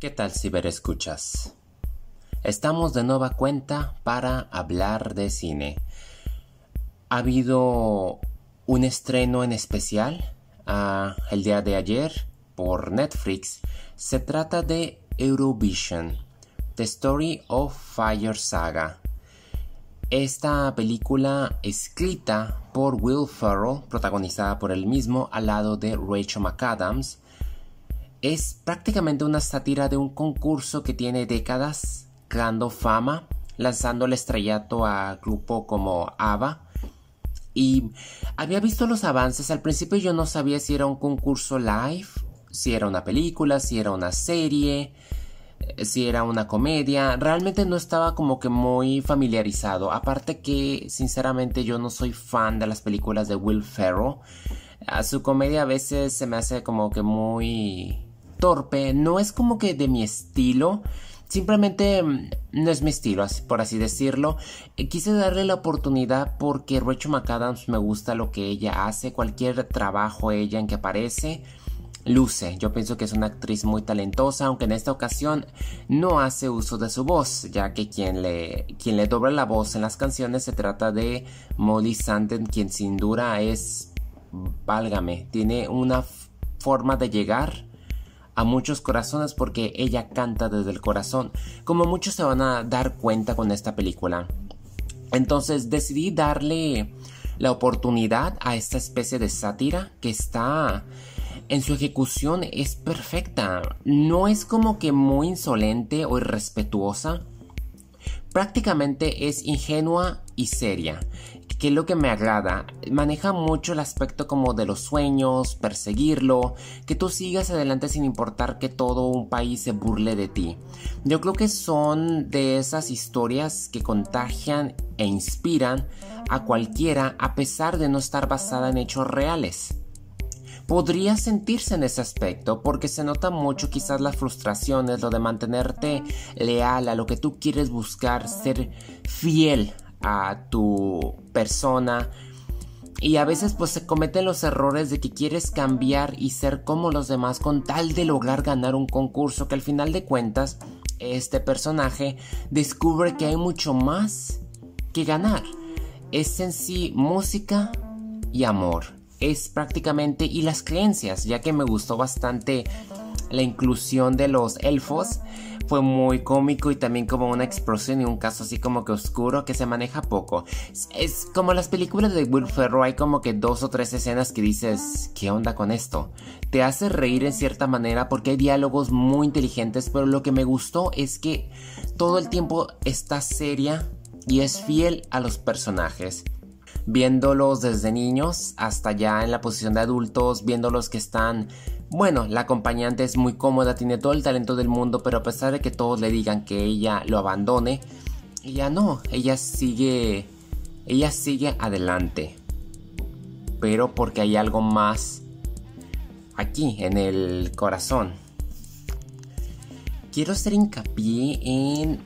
¿Qué tal ciberescuchas? Estamos de nueva cuenta para hablar de cine. Ha habido un estreno en especial uh, el día de ayer por Netflix. Se trata de Eurovision, The Story of Fire Saga. Esta película escrita por Will Ferrell, protagonizada por él mismo al lado de Rachel McAdams, es prácticamente una sátira de un concurso que tiene décadas creando fama, lanzando el estrellato a grupo como ABBA. Y había visto los avances, al principio yo no sabía si era un concurso live, si era una película, si era una serie, eh, si era una comedia, realmente no estaba como que muy familiarizado, aparte que sinceramente yo no soy fan de las películas de Will Ferrell, a su comedia a veces se me hace como que muy torpe, no es como que de mi estilo. Simplemente mm, no es mi estilo, por así decirlo. Eh, quise darle la oportunidad porque Rachel McAdams me gusta lo que ella hace, cualquier trabajo ella en que aparece. Luce, yo pienso que es una actriz muy talentosa, aunque en esta ocasión no hace uso de su voz, ya que quien le, quien le dobla la voz en las canciones se trata de Molly Sanden, quien sin duda es, válgame, tiene una forma de llegar a muchos corazones porque ella canta desde el corazón, como muchos se van a dar cuenta con esta película. Entonces decidí darle la oportunidad a esta especie de sátira que está en su ejecución es perfecta. No es como que muy insolente o irrespetuosa. Prácticamente es ingenua y seria que es lo que me agrada. Maneja mucho el aspecto como de los sueños, perseguirlo, que tú sigas adelante sin importar que todo un país se burle de ti. Yo creo que son de esas historias que contagian e inspiran a cualquiera a pesar de no estar basada en hechos reales podría sentirse en ese aspecto porque se nota mucho quizás las frustraciones, lo de mantenerte leal a lo que tú quieres buscar, ser fiel a tu persona. Y a veces pues se cometen los errores de que quieres cambiar y ser como los demás con tal de lograr ganar un concurso que al final de cuentas este personaje descubre que hay mucho más que ganar. Es en sí música y amor. Es prácticamente y las creencias, ya que me gustó bastante la inclusión de los elfos fue muy cómico y también como una explosión y un caso así como que oscuro que se maneja poco. Es, como las películas de Will Ferrell, hay como que dos o tres escenas que dices, ¿qué onda con esto? Te hace reír en cierta manera porque hay diálogos muy inteligentes, pero lo que me gustó es que todo el tiempo está seria y es fiel a los personajes viéndolos desde niños hasta ya en la posición de adultos, viéndolos que están bueno, la acompañante es muy cómoda, tiene todo el talento del mundo, pero a pesar de que todos le digan que ella lo abandone, ella no, ella sigue, ella sigue adelante. Pero porque hay algo más aquí, en el corazón. Quiero hacer hincapié en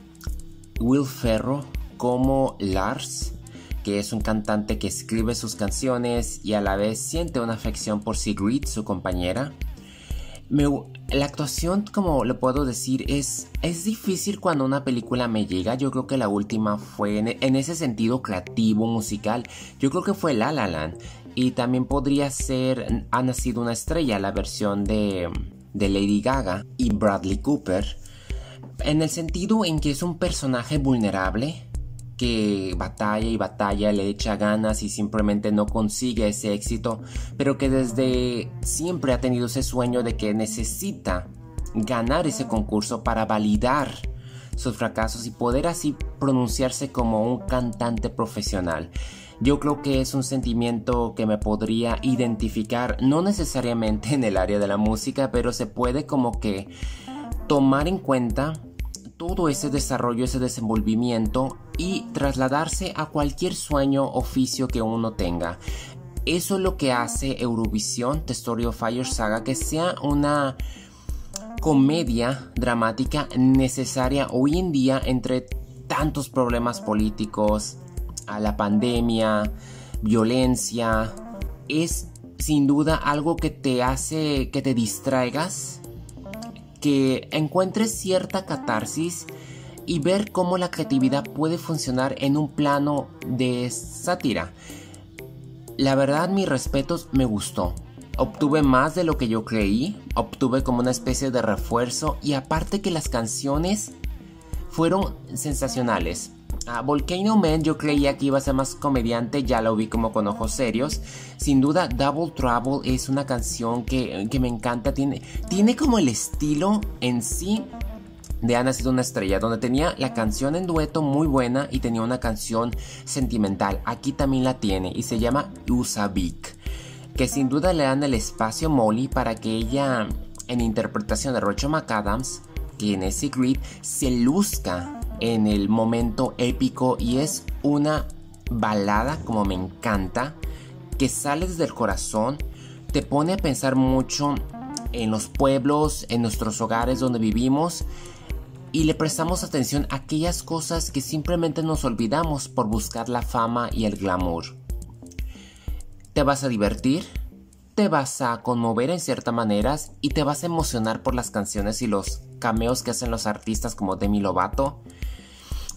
Will Ferro como Lars, que es un cantante que escribe sus canciones y a la vez siente una afección por Sigrid, su compañera la actuación, como lo puedo decir, es, es difícil cuando una película me llega. Yo creo que la última fue en, ese sentido creativo, musical. Yo creo que fue La La Land. Y también podría ser Ha nacido una estrella, la versión de, de Lady Gaga y Bradley Cooper. En el sentido en que es un personaje vulnerable, que batalla y batalla, le echa ganas y simplemente no consigue ese éxito, pero que desde siempre ha tenido ese sueño de que necesita ganar ese concurso para validar sus fracasos y poder así pronunciarse como un cantante profesional. Yo creo que es un sentimiento que me podría identificar, no necesariamente en el área de la música, pero se puede como que tomar en cuenta todo ese desarrollo, ese desenvolvimiento y trasladarse a cualquier sueño, oficio que uno tenga. Eso es lo que hace Eurovisión, The Story of Fire Saga, que sea una comedia dramática necesaria hoy en día entre tantos problemas políticos, a la pandemia, violencia. Es sin duda algo que te hace que te distraigas que encuentres cierta catarsis y ver cómo la creatividad puede funcionar en un plano de sátira. La verdad, mis respetos, me gustó. Obtuve más de lo que yo creí, obtuve como una especie de refuerzo y aparte que las canciones fueron sensacionales. A Volcano Man yo creía que iba a ser más comediante, ya lo vi como con ojos serios. Sin duda, Double Trouble es una canción que, me encanta, tiene, tiene como el estilo en sí de Ana sido una estrella, donde tenía la canción en dueto muy buena y tenía una canción sentimental. Aquí también la tiene y se llama Usabik, que sin duda le dan el espacio a Molly para que ella, en interpretación de Rocho McAdams, que en Secret, se luzca en el momento épico y es una balada como me encanta, que sale desde el corazón, te pone a pensar mucho en los pueblos, en nuestros hogares donde vivimos y le prestamos atención a aquellas cosas que simplemente nos olvidamos por buscar la fama y el glamour. Te vas a divertir, te vas a conmover en ciertas maneras y te vas a emocionar por las canciones y los cameos que hacen los artistas como Demi Lovato.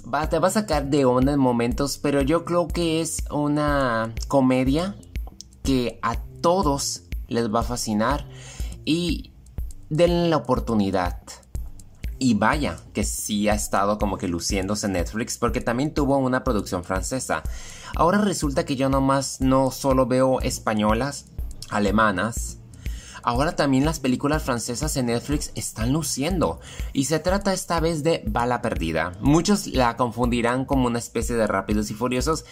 Te va a sacar de onda en momentos, pero yo creo que es una comedia que a todos les va a fascinar y denle la oportunidad. Y vaya, que sí ha estado como que luciéndose Netflix porque también tuvo una producción francesa. Ahora resulta que yo nomás no solo veo españolas, alemanas. Ahora también las películas francesas en Netflix están luciendo. Y se trata esta vez de Bala Perdida. Muchos la confundirán como una especie de Rápidos y Furiosos,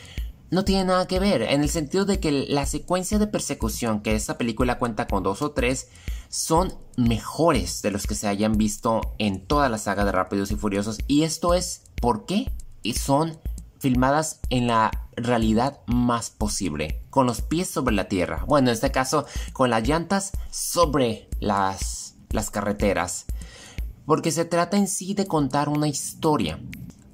no tiene nada que ver, en el sentido de que la secuencia de persecución que esta película cuenta con dos o tres son mejores de los que se hayan visto en toda la saga de Rápidos y Furiosos. Y esto es porque son filmadas en la realidad más posible, con los pies sobre la tierra. Bueno, en este caso, con las llantas sobre las, las carreteras. Porque se trata en sí de contar una historia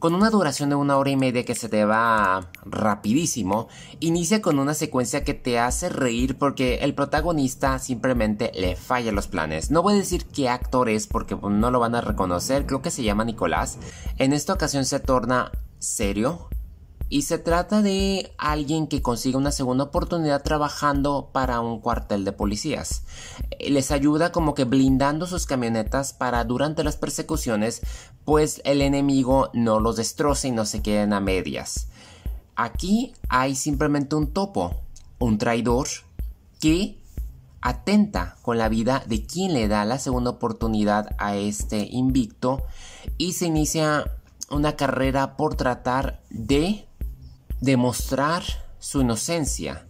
con una duración de una hora y media que se te va rapidísimo, inicia con una secuencia que te hace reír porque el protagonista simplemente le falla los planes. No voy a decir qué actor es porque no lo van a reconocer, creo que se llama Nicolás. En esta ocasión se torna serio, y se trata de alguien que consigue una segunda oportunidad trabajando para un cuartel de policías. Les ayuda como que blindando sus camionetas para durante las persecuciones, pues el enemigo no los destroce y no se queden a medias. Aquí hay simplemente un topo, un traidor que atenta con la vida de quien le da la segunda oportunidad a este invicto y se inicia una carrera por tratar de demostrar su inocencia,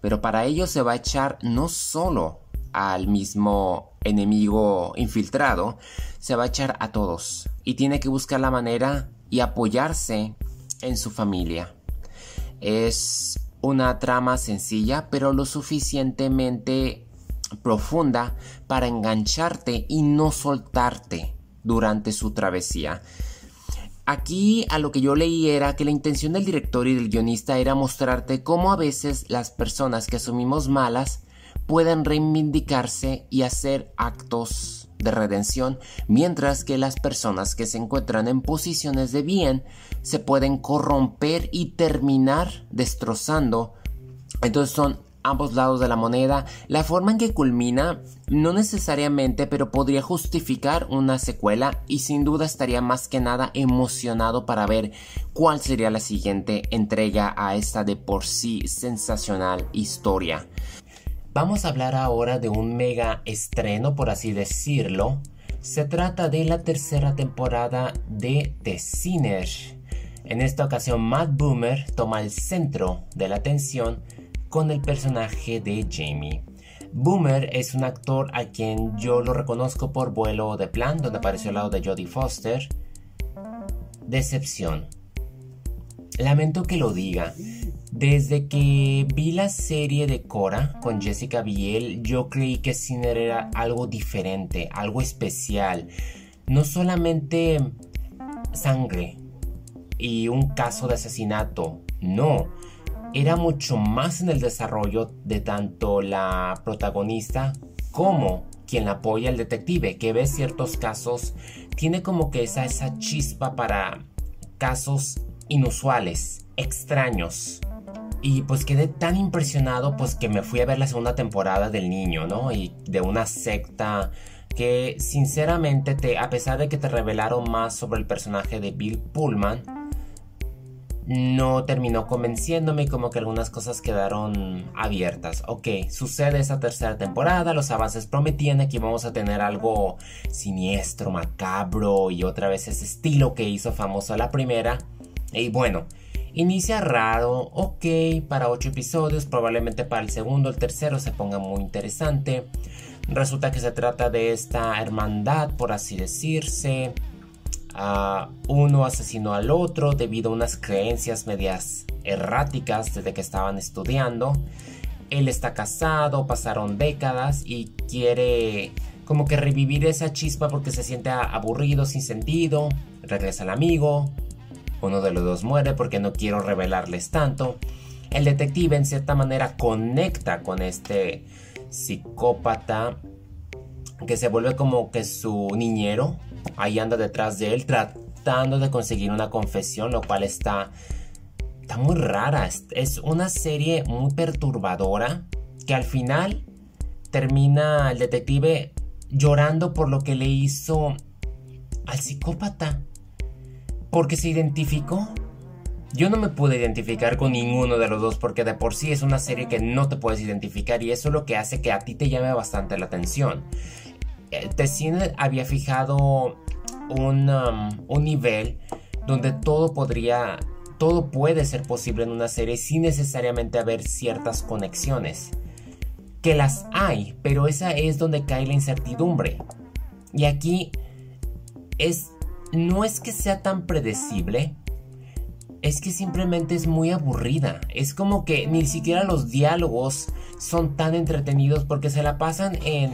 pero para ello se va a echar no solo al mismo enemigo infiltrado, se va a echar a todos y tiene que buscar la manera y apoyarse en su familia. Es una trama sencilla pero lo suficientemente profunda para engancharte y no soltarte durante su travesía. Aquí a lo que yo leí era que la intención del director y del guionista era mostrarte cómo a veces las personas que asumimos malas pueden reivindicarse y hacer actos de redención, mientras que las personas que se encuentran en posiciones de bien se pueden corromper y terminar destrozando. Entonces son ambos lados de la moneda, la forma en que culmina no necesariamente, pero podría justificar una secuela y sin duda estaría más que nada emocionado para ver cuál sería la siguiente entrega a esta de por sí sensacional historia. Vamos a hablar ahora de un mega estreno, por así decirlo. Se trata de la tercera temporada de The Sinner. En esta ocasión, Matt Boomer toma el centro de la atención con el personaje de Jamie. Boomer es un actor a quien yo lo reconozco por Vuelo de Plan, donde apareció al lado de Jodie Foster. Decepción. Lamento que lo diga. Desde que vi la serie de Cora con Jessica Biel, yo creí que Sinner era algo diferente, algo especial. No solamente sangre y un caso de asesinato, no era mucho más en el desarrollo de tanto la protagonista como quien la apoya el detective, que ve ciertos casos, tiene como que esa, esa chispa para casos inusuales, extraños. Y pues quedé tan impresionado pues que me fui a ver la segunda temporada del niño, ¿no? Y de una secta que sinceramente te, a pesar de que te revelaron más sobre el personaje de Bill Pullman, no terminó convenciéndome como que algunas cosas quedaron abiertas. Ok, sucede esa tercera temporada, los avances prometían que íbamos a tener algo siniestro, macabro y otra vez ese estilo que hizo famoso la primera. Y bueno, inicia raro, ok, para 8 episodios, probablemente para el segundo, el tercero se ponga muy interesante. Resulta que se trata de esta hermandad, por así decirse uno asesinó al otro debido a unas creencias medias erráticas desde que estaban estudiando. Él está casado, pasaron décadas y quiere como que revivir esa chispa porque se siente aburrido, sin sentido. Regresa el amigo. Uno de los dos muere porque no quiero revelarles tanto. El detective en cierta manera conecta con este psicópata que se vuelve como que su niñero ahí anda detrás de él tratando de conseguir una confesión, lo cual está, está muy rara. Es una serie muy perturbadora que al final termina el detective llorando por lo que le hizo al psicópata. Porque se identificó. Yo no me pude identificar con ninguno de los dos porque de por sí es una serie que no te puedes identificar y eso es lo que hace que a ti te llame bastante la atención. Tessine había fijado un, um, un nivel donde todo podría, todo puede ser posible en una serie sin necesariamente haber ciertas conexiones. Que las hay, pero esa es donde cae la incertidumbre. Y aquí es, no es que sea tan predecible, es que simplemente es muy aburrida. Es como que ni siquiera los diálogos son tan entretenidos porque se la pasan en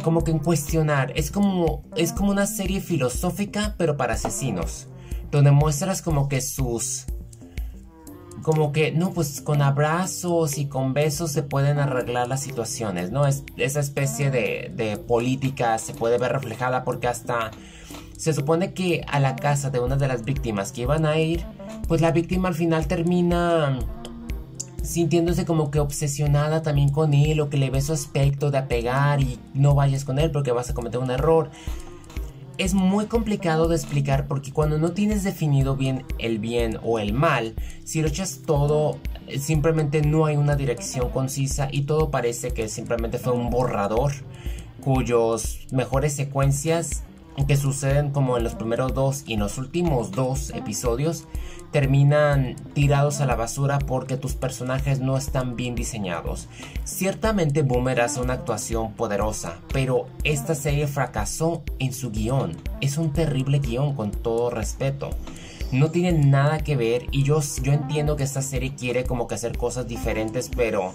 como que en cuestionar. Es como, es como una serie filosófica, pero para asesinos. Donde muestras como que sus... Como que, no, pues con abrazos y con besos se pueden arreglar las situaciones, ¿no? Es, esa especie de, de política se puede ver reflejada porque hasta se supone que a la casa de una de las víctimas que iban a ir, pues la víctima al final termina sintiéndose como que obsesionada también con él o que le ve su aspecto de apegar y no vayas con él porque vas a cometer un error. Es muy complicado de explicar porque cuando no tienes definido bien el bien o el mal, si lo echas todo, simplemente no hay una dirección concisa y todo parece que simplemente fue un borrador cuyos mejores secuencias que suceden como en los primeros dos y en los últimos dos episodios terminan tirados a la basura porque tus personajes no están bien diseñados. Ciertamente Boomer hace una actuación poderosa, pero esta serie fracasó en su guion. Es un terrible guion con todo respeto. No tiene nada que ver y yo, yo entiendo que esta serie quiere como que hacer cosas diferentes, pero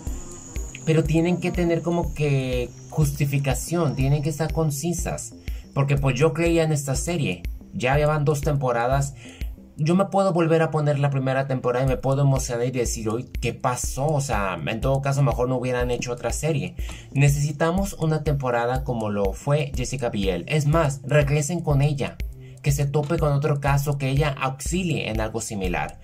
pero tienen que tener como que justificación, tienen que estar concisas. Porque pues yo creía en esta serie. Ya llevan dos temporadas yo me puedo volver a poner la primera temporada y me puedo emocionar y decir, hoy, ¿qué pasó? O sea, en todo caso, mejor no hubieran hecho otra serie. Necesitamos una temporada como lo fue Jessica Biel. Es más, regresen con ella. Que se tope con otro caso, que ella auxilie en algo similar.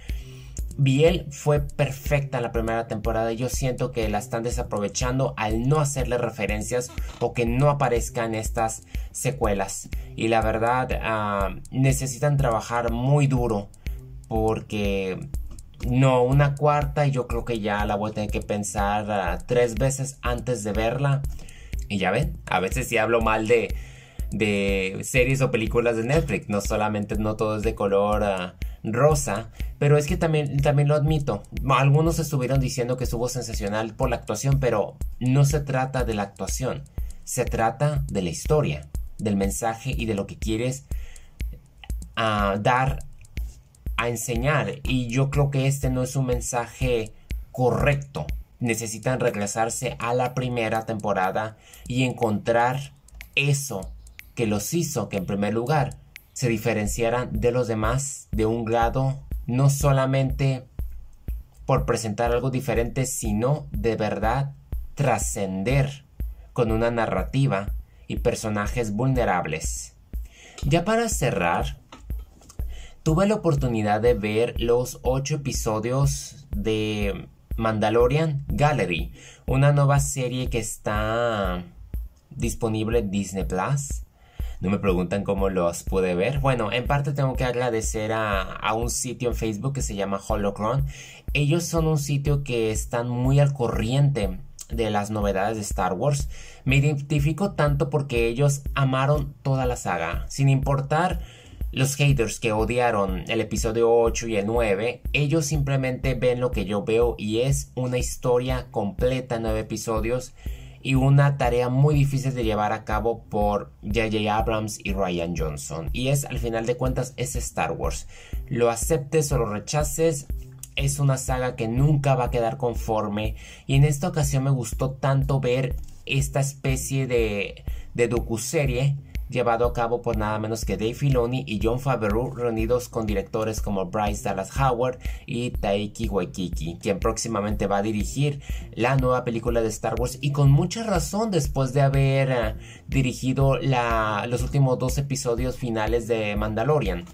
Biel fue perfecta en la primera temporada y yo siento que la están desaprovechando al no hacerle referencias o que no aparezcan estas secuelas. Y la verdad ah, necesitan trabajar muy duro porque no, una cuarta y yo creo que ya la voy a tener que pensar ah, tres veces antes de verla. Y ya ven, a veces si hablo mal de, de series o películas de Netflix, no solamente no todo es de color... Ah, rosa, pero es que también, también lo admito. Algunos estuvieron diciendo que estuvo sensacional por la actuación, pero no se trata de la actuación, se trata de la historia, del mensaje y de lo que quieres ah, dar a enseñar. Y yo creo que este no es un mensaje correcto. Necesitan regresarse a la primera temporada y encontrar eso que los hizo que en primer lugar se diferenciaran de los demás de un grado no solamente por presentar algo diferente, sino de verdad trascender con una narrativa y personajes vulnerables. Ya para cerrar, tuve la oportunidad de ver los ocho episodios de Mandalorian Gallery, una nueva serie que está disponible en Disney Plus. No me preguntan cómo los pude ver. Bueno, en parte tengo que agradecer a, un sitio en Facebook que se llama Holocron. Ellos son un sitio que están muy al corriente de las novedades de Star Wars. Me identifico tanto porque ellos amaron toda la saga, sin importar los haters que odiaron el episodio 8 y el 9, ellos simplemente ven lo que yo veo y es una historia completa, nueve episodios y una tarea muy difícil de llevar a cabo por J.J. Abrams y Ryan Johnson. Y es, al final de cuentas, es Star Wars. Lo aceptes o lo rechaces, es una saga que nunca va a quedar conforme. Y en esta ocasión me gustó tanto ver esta especie de, de docuserie llevado a cabo por nada menos que Dave Filoni y John Favreau reunidos con directores como Bryce Dallas Howard y Taiki Waikiki, quien próximamente va a dirigir la nueva película de Star Wars y con mucha razón después de haber eh, dirigido los últimos dos episodios finales de Mandalorian.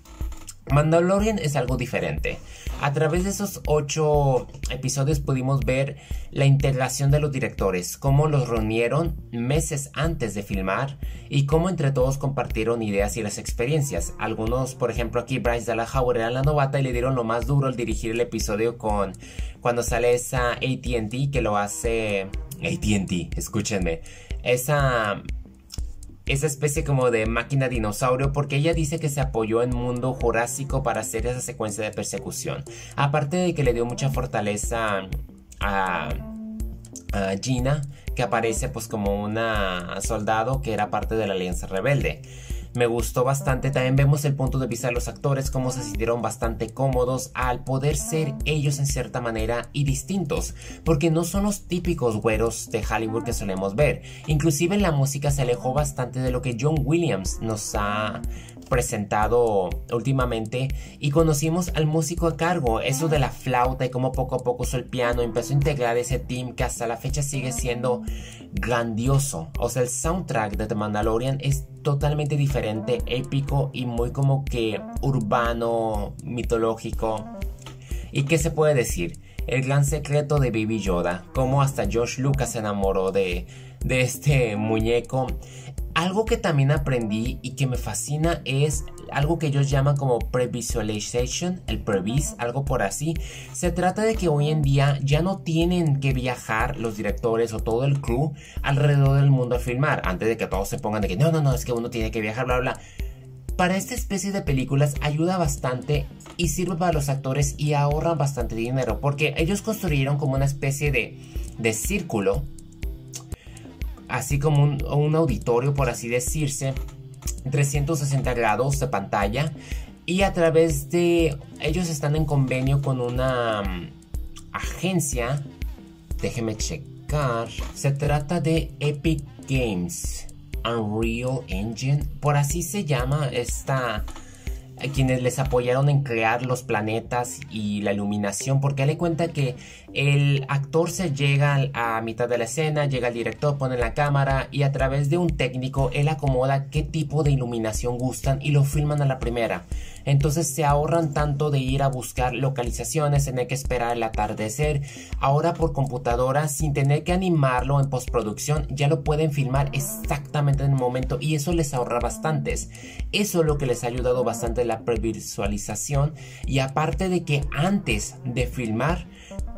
Mandalorian es algo diferente. A través de esos ocho episodios pudimos ver la integración de los directores, cómo los reunieron meses antes de filmar y cómo entre todos compartieron ideas y las experiencias. Algunos, por ejemplo, aquí Bryce Dallas Howard era la novata y le dieron lo más duro al dirigir el episodio con cuando sale esa ATT que lo hace ATT, escúchenme. Esa esa especie como de máquina dinosaurio porque ella dice que se apoyó en mundo jurásico para hacer esa secuencia de persecución. Aparte de que le dio mucha fortaleza a, Gina, que aparece pues como una soldado que era parte de la Alianza Rebelde me gustó bastante. También vemos el punto de vista de los actores, cómo se sintieron bastante cómodos al poder ser ellos en cierta manera y distintos, porque no son los típicos güeros de Hollywood que solemos ver. Inclusive la música se alejó bastante de lo que John Williams nos ha presentado últimamente y conocimos al músico a cargo, eso de la flauta y cómo poco a poco usó el piano, empezó a integrar ese team que hasta la fecha sigue siendo grandioso. O sea, el soundtrack de The Mandalorian es totalmente diferente, épico y muy como que urbano, mitológico. ¿Y qué se puede decir? El gran secreto de Baby Yoda, como hasta George Lucas se enamoró de, de este muñeco. Algo que también aprendí y que me fascina es algo que ellos llaman como previsualization, el previs, algo por así. Se trata de que hoy en día ya no tienen que viajar los directores o todo el crew alrededor del mundo a filmar, antes de que todos se pongan de que no, no, no, es que uno tiene que viajar, bla, bla. Para esta especie de películas ayuda bastante y sirve para los actores y ahorran bastante dinero porque ellos construyeron como una especie de, de círculo, así como un, auditorio por así decirse, 360 grados de pantalla y a través de ellos están en convenio con una mm, agencia déjeme checar se trata de Epic Games Unreal Engine por así se llama esta quienes les apoyaron en crear los planetas y la iluminación, porque le cuenta que el actor se llega a mitad de la escena, llega el director, pone la cámara y a través de un técnico él acomoda qué tipo de iluminación gustan y lo filman a la primera. Entonces se ahorran tanto de ir a buscar localizaciones, tener que esperar el atardecer. Ahora por computadora, sin tener que animarlo en postproducción, ya lo pueden filmar exactamente en el momento y eso les ahorra bastantes. Eso es lo que les ha ayudado bastante la previsualización y aparte de que antes de filmar,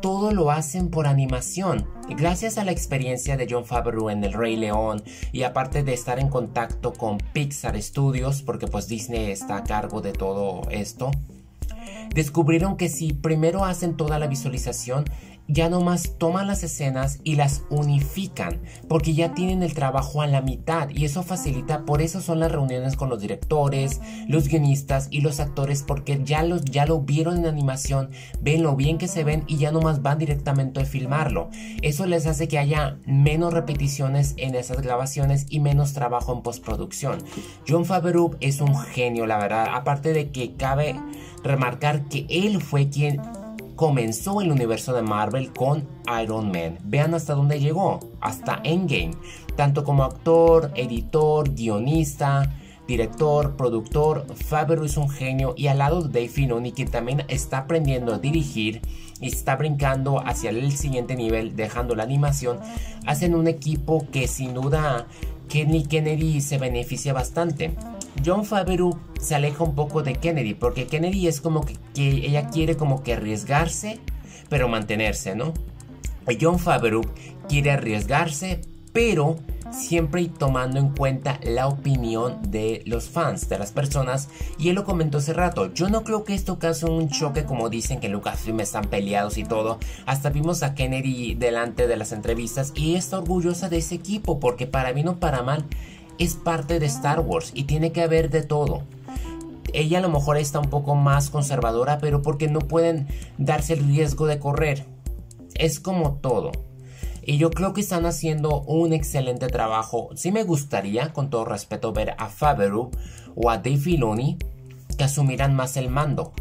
todo lo hacen por animación. Gracias a la experiencia de John Favreau en El Rey León y aparte de estar en contacto con Pixar Studios, porque pues Disney está a cargo de todo esto, descubrieron que si primero hacen toda la visualización, ya nomás toman las escenas y las unifican, porque ya tienen el trabajo a la mitad y eso facilita, por eso son las reuniones con los directores, los guionistas y los actores, porque ya, los, ya lo vieron en animación, ven lo bien que se ven y ya nomás van directamente a filmarlo. Eso les hace que haya menos repeticiones en esas grabaciones y menos trabajo en postproducción. John Favreau es un genio, la verdad, aparte de que cabe remarcar que él fue quien comenzó el universo de Marvel con Iron Man. Vean hasta dónde llegó, hasta Endgame. Tanto como actor, editor, guionista, director, productor, Favreau es un genio y al lado de Dave Filoni también está aprendiendo a dirigir y está brincando hacia el siguiente nivel dejando la animación, hacen un equipo que sin duda Kenny Kennedy se beneficia bastante. John Favreau se aleja un poco de Kennedy porque Kennedy es como que, ella quiere como que arriesgarse pero mantenerse, ¿no? John Favreau quiere arriesgarse pero siempre tomando en cuenta la opinión de los fans, de las personas. Y él lo comentó hace rato. Yo no creo que esto cause un choque como dicen que Lucasfilm están peleados y todo. Hasta vimos a Kennedy delante de las entrevistas y está orgullosa de ese equipo porque para bien o para mal es parte de Star Wars y tiene que haber de todo ella a lo mejor está un poco más conservadora, pero porque no pueden darse el riesgo de correr. Es como todo. Y yo creo que están haciendo un excelente trabajo. Sí me gustaría, con todo respeto, ver a Favreau o a Dave Filoni que asumieran más el mando.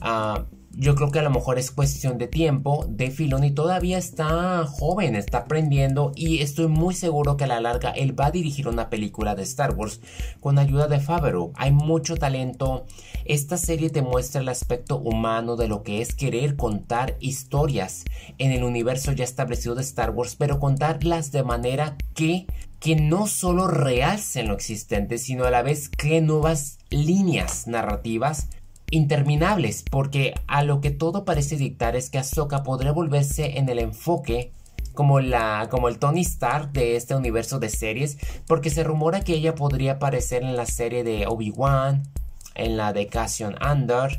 Ah, yo creo que a lo mejor es cuestión de tiempo. De Filoni todavía está joven, está aprendiendo y estoy muy seguro que a la larga él va a dirigir una película de Star Wars con ayuda de Favreau. Hay mucho talento. Esta serie te muestra el aspecto humano de lo que es querer contar historias en el universo ya establecido de Star Wars, pero contarlas de manera que que no solo realcen lo existente, sino a la vez creen nuevas líneas narrativas interminables, porque a lo que todo parece dictar es que Ahsoka podría volverse en el enfoque como, la, como el Tony Stark de este universo de series, porque se rumora que ella podría aparecer en la serie de Obi-Wan, en la de Cassian Andor,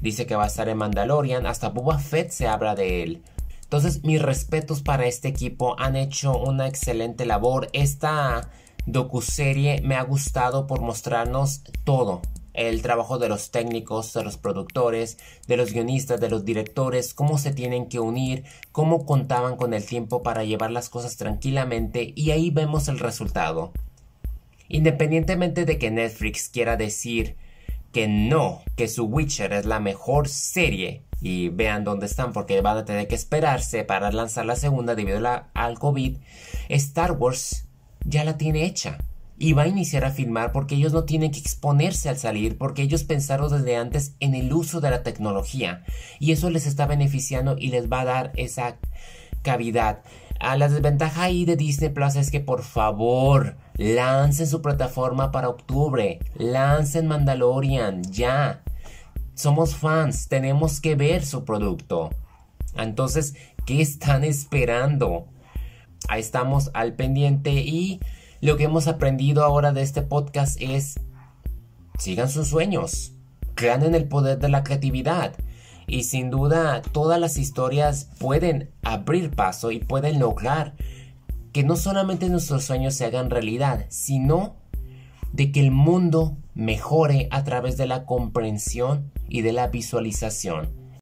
dice que va a estar en Mandalorian, hasta Boba Fett se habla de él. Entonces, mis respetos para este equipo, han hecho una excelente labor. Esta docuserie me ha gustado por mostrarnos todo, el trabajo de los técnicos, de los productores, de los guionistas, de los directores, cómo se tienen que unir, cómo contaban con el tiempo para llevar las cosas tranquilamente y ahí vemos el resultado. Independientemente de que Netflix quiera decir que no, que su Witcher es la mejor serie y vean dónde están porque van a tener que esperarse para lanzar la segunda debido al COVID, Star Wars ya la tiene hecha y va a iniciar a filmar porque ellos no tienen que exponerse al salir porque ellos pensaron desde antes en el uso de la tecnología y eso les está beneficiando y les va a dar esa cavidad. A la desventaja ahí de Disney Plus es que por favor lancen su plataforma para octubre, lancen Mandalorian ya. Somos fans, tenemos que ver su producto. Entonces, ¿qué están esperando? Ahí estamos al pendiente y lo que hemos aprendido ahora de este podcast es, sigan sus sueños, crean en el poder de la creatividad. Y sin duda todas las historias pueden abrir paso y pueden lograr que no solamente nuestros sueños se hagan realidad, sino de que el mundo mejore a través de la comprensión y de la visualización.